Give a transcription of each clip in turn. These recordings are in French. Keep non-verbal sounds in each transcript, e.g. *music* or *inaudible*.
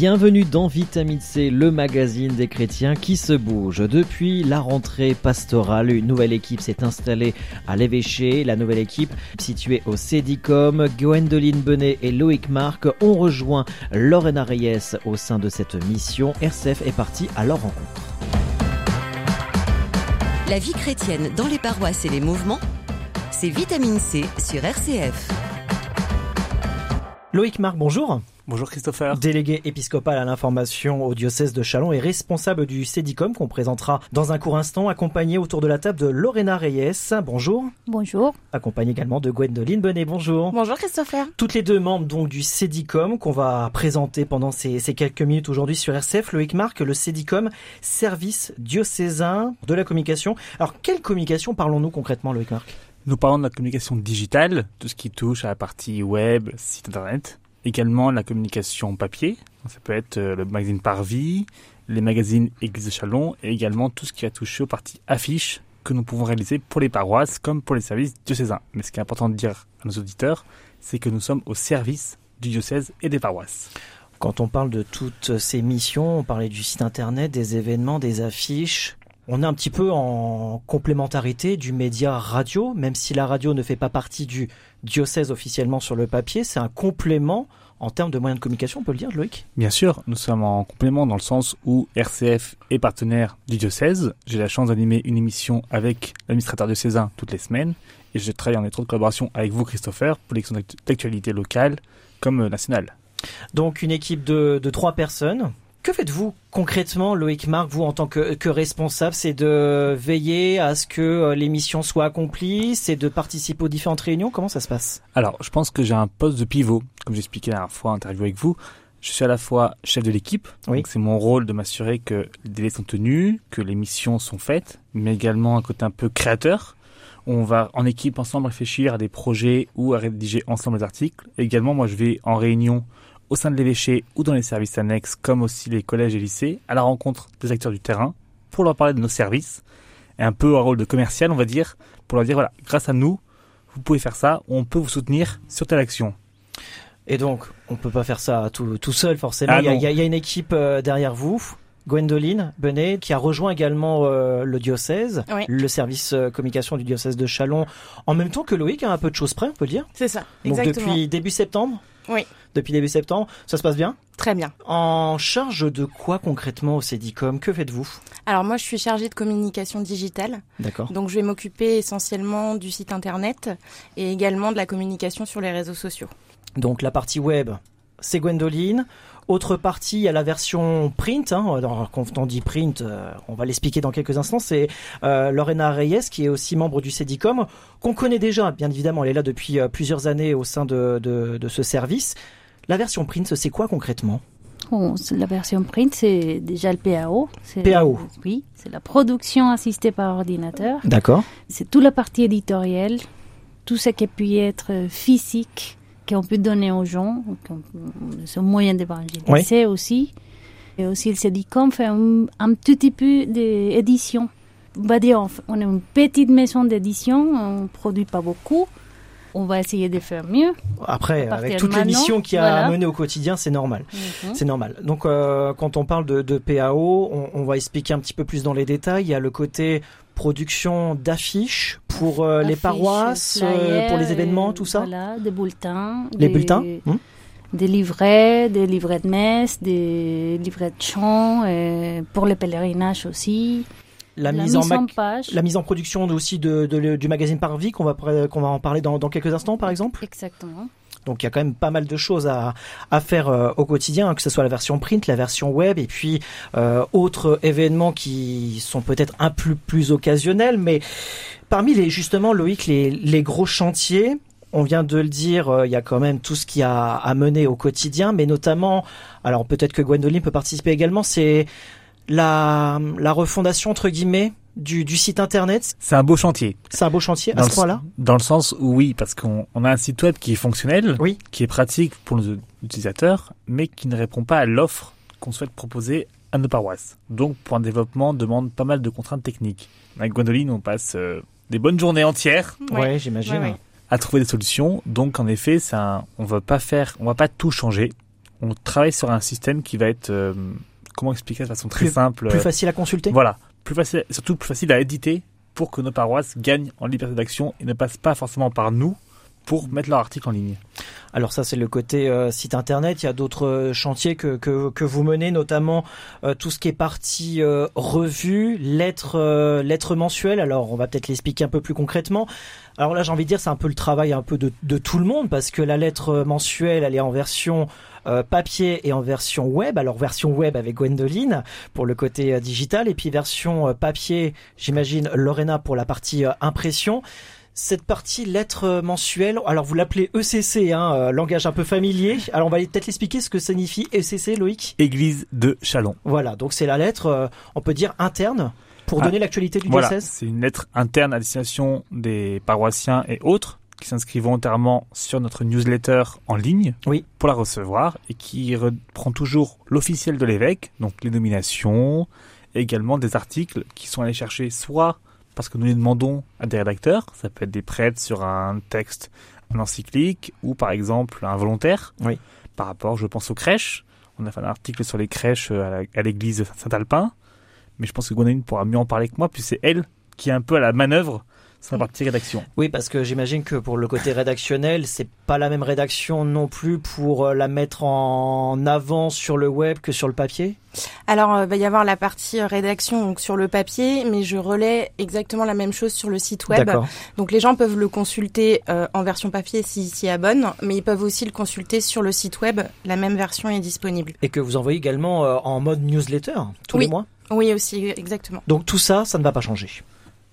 Bienvenue dans Vitamine C, le magazine des chrétiens qui se bouge. Depuis la rentrée pastorale, une nouvelle équipe s'est installée à l'évêché. La nouvelle équipe, située au Cédicom, Gwendoline Benet et Loïc Marc ont rejoint Lorena Reyes au sein de cette mission. RCF est parti à leur rencontre. La vie chrétienne dans les paroisses et les mouvements, c'est Vitamine C sur RCF. Loïc Marc, bonjour. Bonjour Christopher. Délégué épiscopal à l'information au diocèse de Chalon et responsable du Cédicom qu'on présentera dans un court instant, accompagné autour de la table de Lorena Reyes. Bonjour. Bonjour. Accompagné également de Gwendoline Benet. Bonjour. Bonjour Christopher. Toutes les deux membres donc du Cédicom qu'on va présenter pendant ces, ces quelques minutes aujourd'hui sur RCF. Loïc Marc, le Cédicom, service diocésain de la communication. Alors quelle communication parlons-nous concrètement Loïc Marc? Nous parlons de la communication digitale, tout ce qui touche à la partie web, site internet également la communication papier. Ça peut être euh, le magazine Parvis, les magazines Église de Chalon et également tout ce qui a touché aux parties affiches que nous pouvons réaliser pour les paroisses comme pour les services diocésains. Mais ce qui est important de dire à nos auditeurs, c'est que nous sommes au service du diocèse et des paroisses. Quand on parle de toutes ces missions, on parlait du site internet, des événements, des affiches. On est un petit peu en complémentarité du média radio, même si la radio ne fait pas partie du diocèse officiellement sur le papier, c'est un complément en termes de moyens de communication, on peut le dire, Loïc? Bien sûr, nous sommes en complément dans le sens où RCF est partenaire du diocèse. J'ai la chance d'animer une émission avec l'administrateur diocésain toutes les semaines et je travaille en étroite collaboration avec vous, Christopher, pour les questions d'actualité locale comme nationale. Donc une équipe de, de trois personnes que faites-vous concrètement, Loïc Marc, vous en tant que, que responsable? C'est de veiller à ce que euh, l'émission soit accomplie? C'est de participer aux différentes réunions? Comment ça se passe? Alors, je pense que j'ai un poste de pivot, comme j'expliquais la dernière fois en interview avec vous. Je suis à la fois chef de l'équipe, oui. donc c'est mon rôle de m'assurer que les délais sont tenus, que les missions sont faites, mais également un côté un peu créateur. On va en équipe ensemble réfléchir à des projets ou à rédiger ensemble des articles. Également, moi, je vais en réunion au sein de l'évêché ou dans les services annexes, comme aussi les collèges et lycées, à la rencontre des acteurs du terrain, pour leur parler de nos services, et un peu un rôle de commercial, on va dire, pour leur dire, voilà, grâce à nous, vous pouvez faire ça, on peut vous soutenir sur telle action. Et donc, on peut pas faire ça tout, tout seul, forcément. Ah il, y a, il, y a, une équipe euh, derrière vous. Gwendoline Benet, qui a rejoint également euh, le diocèse, oui. le service euh, communication du diocèse de Chalon, en même temps que Loïc, a un peu de choses près, on peut dire. C'est ça, Donc exactement. depuis début septembre Oui. Depuis début septembre, ça se passe bien Très bien. En charge de quoi concrètement au Cédicom? Que faites-vous? Alors moi, je suis chargée de communication digitale. D'accord. Donc je vais m'occuper essentiellement du site internet et également de la communication sur les réseaux sociaux. Donc la partie web, c'est Gwendoline. Autre partie, il y a la version print. Hein. Alors, quand on dit print, euh, on va l'expliquer dans quelques instants. C'est euh, Lorena Reyes, qui est aussi membre du Cédicom, qu'on connaît déjà, bien évidemment. Elle est là depuis euh, plusieurs années au sein de, de, de ce service. La version print, c'est quoi concrètement? Bon, La version print, c'est déjà le PAO. PAO Oui, c'est la production assistée par ordinateur. D'accord. C'est toute la partie éditoriale, tout ce qui peut être physique qu'on peut donner aux gens, un moyen d'évangéliser oui. aussi. Et aussi, le Cédicom fait un, un petit peu d'édition. On va dire, on est une petite maison d'édition, on ne produit pas beaucoup. On va essayer de faire mieux. Après, avec toutes les missions qu'il y a voilà. à mener au quotidien, c'est normal. Mm -hmm. C'est normal. Donc, euh, quand on parle de, de PAO, on, on, va expliquer un petit peu plus dans les détails. Il y a le côté production d'affiches pour euh, les paroisses, pour les événements, tout ça Voilà, des bulletins. Les des, bulletins hum Des livrets, des livrets de messe, des livrets de chant, et pour les pèlerinages aussi. La, la mise, mise, en, page. La mise en production aussi de, de, du magazine Parvis, qu'on va, qu'on va en parler dans, dans quelques instants, par exemple Exactement. Donc il y a quand même pas mal de choses à, à faire euh, au quotidien, hein, que ce soit la version print, la version web, et puis euh, autres événements qui sont peut-être un peu plus occasionnels. Mais parmi les justement, Loïc, les, les gros chantiers, on vient de le dire, euh, il y a quand même tout ce qui a à mener au quotidien, mais notamment, alors peut-être que Gwendoline peut participer également, c'est la, la refondation entre guillemets du, du site internet. C'est un beau chantier. C'est un beau chantier dans à ce point-là Dans le sens où oui, parce qu'on on a un site web qui est fonctionnel, oui. qui est pratique pour nos utilisateurs, mais qui ne répond pas à l'offre qu'on souhaite proposer à nos paroisses. Donc, pour un développement, demande pas mal de contraintes techniques. Avec Gwendoline, on passe euh, des bonnes journées entières. Ouais, j'imagine. À trouver des solutions. Donc, en effet, ça, on va pas faire, on va pas tout changer. On travaille sur un système qui va être, euh, comment expliquer de façon très simple. Plus facile à consulter. Voilà, plus facile, surtout plus facile à éditer pour que nos paroisses gagnent en liberté d'action et ne passent pas forcément par nous pour mettre leur article en ligne. Alors ça c'est le côté euh, site internet. Il y a d'autres euh, chantiers que, que, que, vous menez, notamment euh, tout ce qui est partie revue, lettres lettres mensuelles. Alors on va peut-être l'expliquer un peu plus concrètement. Alors là j'ai envie de dire c'est un peu le travail un peu de, de tout le monde parce que la lettre mensuelle elle est en version papier et en version web. Alors version web avec Gwendoline pour le côté digital et puis version papier, j'imagine Lorena pour la partie impression cette partie lettre mensuelle. Alors vous l'appelez ECC, hein, euh, langage un peu familier. Alors on va peut-être l'expliquer ce que signifie ECC, Loïc? Église de Chalon. Voilà, donc c'est la lettre, euh, on peut dire interne, pour ah, donner l'actualité du voilà, diocèse. C'est une lettre interne à destination des paroissiens et autres qui s'inscrivent volontairement sur notre newsletter en ligne oui. pour la recevoir et qui reprend toujours l'officiel de l'évêque, donc les nominations, également des articles qui sont allés chercher soit parce que nous les demandons à des rédacteurs. Ça peut être des prêtres sur un texte, un encyclique, ou par exemple un volontaire. Oui. Par rapport, je pense aux crèches. On a fait un article sur les crèches à l'église Saint-Alpin. Mais je pense que Gwendoline pourra mieux en parler que moi, puis c'est elle qui est un peu à la manœuvre sur la partie rédaction. Oui, parce que j'imagine que pour le côté rédactionnel, c'est pas la même rédaction non plus pour euh, la mettre en avant sur le web que sur le papier? Alors, il euh, va y avoir la partie euh, rédaction donc sur le papier, mais je relais exactement la même chose sur le site web. Donc, les gens peuvent le consulter en version papier s'ils s'y abonnent, mais ils peuvent aussi le consulter sur le site web. La même version est disponible. Et que vous envoyez également en mode newsletter tous les mois? Oui, aussi, exactement. Donc tout ça, ça ne va pas changer?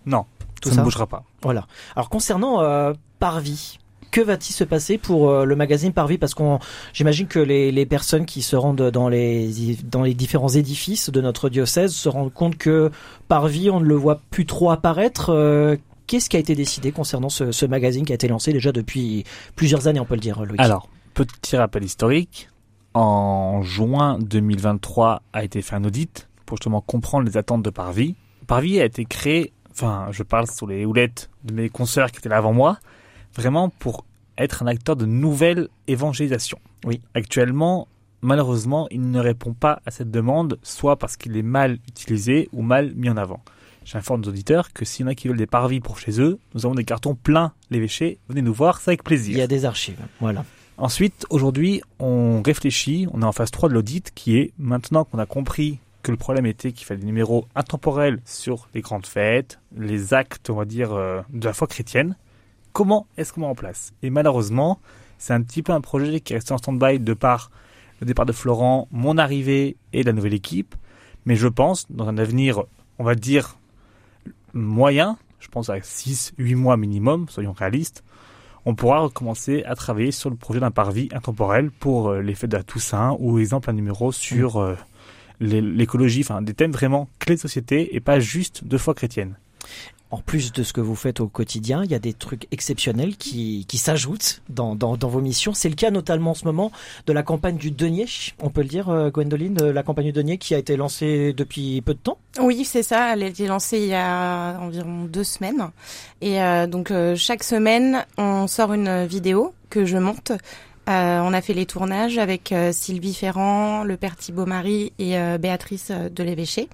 Non, tout ça, ne bougera pas. Voilà. Alors concernant euh, Parvis, que va-t-il se passer pour euh, le magazine Parvis? Parce qu'on, j'imagine que les, les, personnes qui se rendent dans les dans les différents édifices de notre diocèse se rendent compte que Parvis, on ne le voit plus trop apparaître. Euh, qu'est-ce qui a été décidé concernant ce, ce, magazine qui a été lancé déjà depuis plusieurs années, on peut le dire, Loïc? Alors, petit rappel historique. En juin 2023 a été fait un audit pour justement comprendre les attentes de Parvis. Parvis a été créé enfin, je parle sur les houlettes de mes consoeurs qui étaient là avant moi, vraiment pour être un acteur de nouvelle évangélisation. Oui. Actuellement, malheureusement, il ne répond pas à cette demande, soit parce qu'il est mal utilisé ou mal mis en avant. J'informe nos auditeurs que s'il y en a qui veulent des parvis pour chez eux, nous avons des cartons pleins l'évêché. Venez nous voir, c'est avec plaisir. Il y a des archives, voilà. Ensuite, aujourd'hui, on réfléchit, on est en phase 3 de l'audit qui est, maintenant qu'on a compris que le problème était qu'il fallait des numéros intemporels sur les grandes fêtes, les actes, on va dire, euh, de la foi chrétienne. Comment est-ce qu'on met en place? Et malheureusement, c'est un petit peu un projet qui est resté en stand-by de par le départ de Florent, mon arrivée et la nouvelle équipe. Mais je pense, dans un avenir, on va dire, moyen, je pense à 6-8 mois minimum, soyons réalistes, on pourra recommencer à travailler sur le projet d'un parvis intemporel pour euh, les fêtes de la Toussaint ou exemple un numéro sur... Euh, l'écologie, enfin des thèmes vraiment clés de société et pas juste de foi chrétienne. En plus de ce que vous faites au quotidien, il y a des trucs exceptionnels qui, qui s'ajoutent dans, dans, dans, vos missions. C'est le cas notamment en ce moment de la campagne du denier, on peut le dire, euh, Gwendoline, la campagne du denier qui a été lancée depuis peu de temps. Oui, c'est ça. Elle a été lancée il y a environ deux semaines. Et euh, donc euh, chaque semaine, on sort une vidéo que je monte euh, on a fait les tournages avec euh, Sylvie Ferrand, le père Thibault Marie et euh, Béatrice de l'évêché.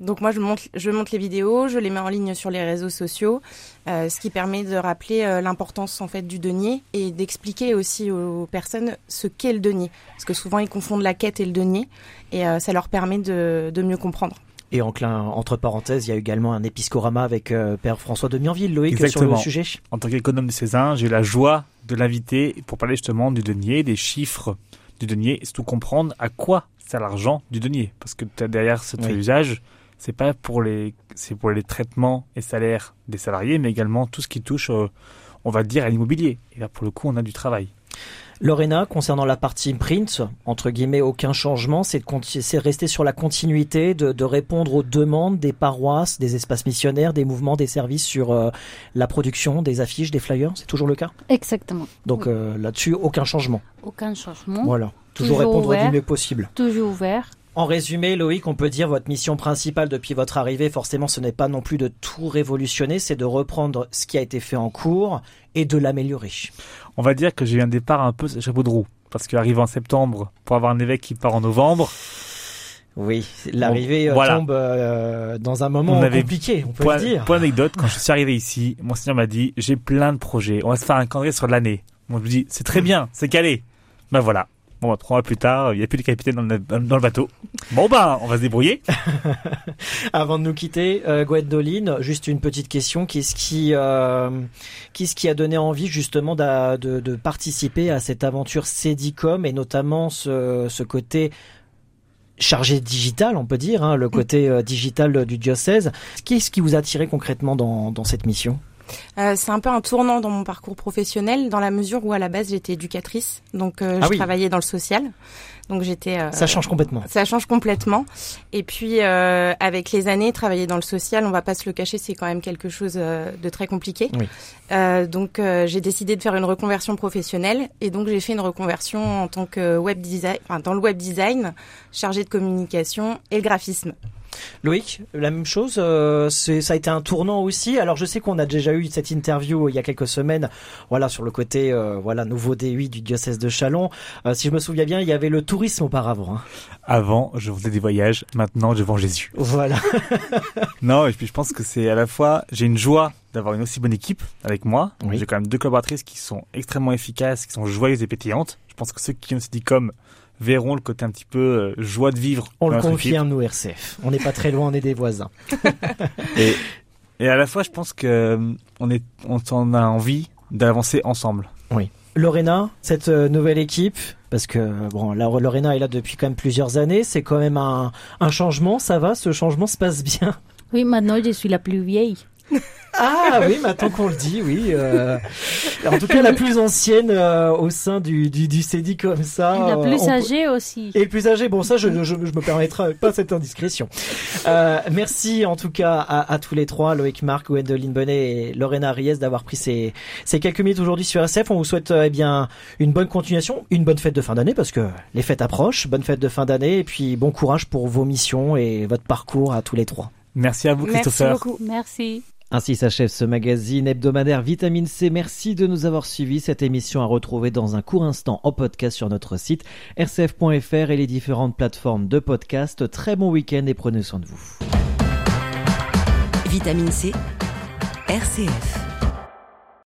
Donc moi je monte, je monte les vidéos, je les mets en ligne sur les réseaux sociaux, ce qui permet de rappeler l'importance en fait du denier et d'expliquer aussi aux personnes ce qu'est le denier, parce que souvent ils confondent la quête et le denier, et ça leur permet de, mieux comprendre. Et entre parenthèses, il y a également un épiscorama avec Père François de Mianville, Loïc, sur le sujet. En tant qu'économe de Cézanne, j'ai la joie de l'inviter pour parler justement du denier, des chiffres du denier, et surtout comprendre à quoi sert l'argent du denier. Parce que derrière cet usage, c'est pas pour les, c'est pour les traitements et salaires des salariés, mais également tout ce qui touche, on va dire, à l'immobilier. Et là, pour le coup, on a du travail. Lorena, concernant la partie print, entre guillemets, aucun changement, c'est de rester sur la continuité, de, répondre aux demandes des paroisses, des espaces missionnaires, des mouvements, des services sur euh, la production des affiches, des flyers. C'est toujours le cas? Exactement. Donc euh, là-dessus, aucun changement. Aucun changement. Voilà. Toujours, répondre du mieux possible. Toujours ouvert. En résumé, Loïc, on peut dire votre mission principale depuis votre arrivée, forcément, ce n'est pas non plus de tout révolutionner, c'est de reprendre ce qui a été fait en cours et de l'améliorer. On va dire que j'ai eu un départ un peu chapeau de roue, parce qu'arriver en septembre pour avoir un évêque qui part en novembre. Oui, l'arrivée euh, tombe euh, dans un moment compliqué, on peut le dire. Pour anecdote, quand je suis arrivé ici, mon seigneur m'a dit j'ai plein de projets, on va se faire un calendrier sur l'année. Moi je me dis c'est très bien, c'est calé. Ben voilà, Bon, bah, trois mois plus tard, il n'y a plus de capitaine dans le, dans le bateau. Bon, bah, on va se débrouiller. *laughs* Avant de nous quitter, euh, Gwendoline, juste une petite question. Qu'est-ce qui, euh, qu'est-ce qui a donné envie justement de, de, participer à cette aventure Cédicom et notamment ce, ce côté chargé digital, on peut dire, hein, le côté euh, digital du diocèse? Qu'est-ce qui vous a attiré concrètement dans, dans cette mission? Euh, c'est un peu un tournant dans mon parcours professionnel, dans la mesure où à la base j'étais éducatrice, donc euh, ah je travaillais dans le social. Donc j'étais. Euh, ça change complètement. Ça change complètement. Et puis avec les années, travailler dans le social, on va pas se le cacher, c'est quand même quelque chose de très compliqué. Oui. donc j'ai décidé de faire une reconversion professionnelle et donc j'ai fait une reconversion en tant que web design, enfin dans le web design, chargé de communication et le graphisme. Loïc, la même chose, euh, ça a été un tournant aussi. Alors je sais qu'on a déjà eu cette interview il y a quelques semaines, voilà sur le côté euh, voilà nouveau D8 du diocèse de Chalon. Euh, si je me souviens bien, il y avait le tourisme auparavant. Hein. Avant, je faisais des voyages. Maintenant, je vends Jésus. Voilà. *laughs* non, et puis je pense que c'est à la fois j'ai une joie d'avoir une aussi bonne équipe avec moi. J'ai quand même deux collaboratrices qui sont extrêmement efficaces, qui sont joyeuses et pétillantes. Je pense que ceux qui ont dit comme verront le côté un petit peu euh, joie de vivre. On le confirme, nous, RCF. On n'est pas très loin, on est des voisins. *laughs* et, et à la fois, je pense que euh, on on en a envie d'avancer ensemble. Oui. Lorena, cette euh, nouvelle équipe, parce que bon, Lorena est là depuis quand même plusieurs années, c'est quand même un, un changement, ça va, ce changement se passe bien? Oui, maintenant je suis la plus vieille. *laughs* Ah oui, maintenant qu'on le dit, oui. Euh, en tout cas, la plus ancienne euh, au sein du, du, du CEDI comme ça. la plus âgée aussi. Et le plus âgée, bon ça, je, je, je me permettrai pas cette indiscrétion. Euh, merci en tout cas à, à, tous les trois, Loïc Marc, Gwendoline Bonnet et Lorena Ries d'avoir pris ces, ces quelques minutes aujourd'hui sur SF. On vous souhaite eh bien une bonne continuation, une bonne fête de fin d'année parce que les fêtes approchent. Bonne fête de fin d'année et puis bon courage pour vos missions et votre parcours à tous les trois. Merci à vous, Christopher. Merci beaucoup. Merci. Ainsi s'achève ce magazine hebdomadaire Vitamine C. Merci de nous avoir suivis. Cette émission à retrouver dans un court instant en podcast sur notre site rcf.fr et les différentes plateformes de podcast. Très bon week-end et prenez soin de vous. Vitamine C, RCF.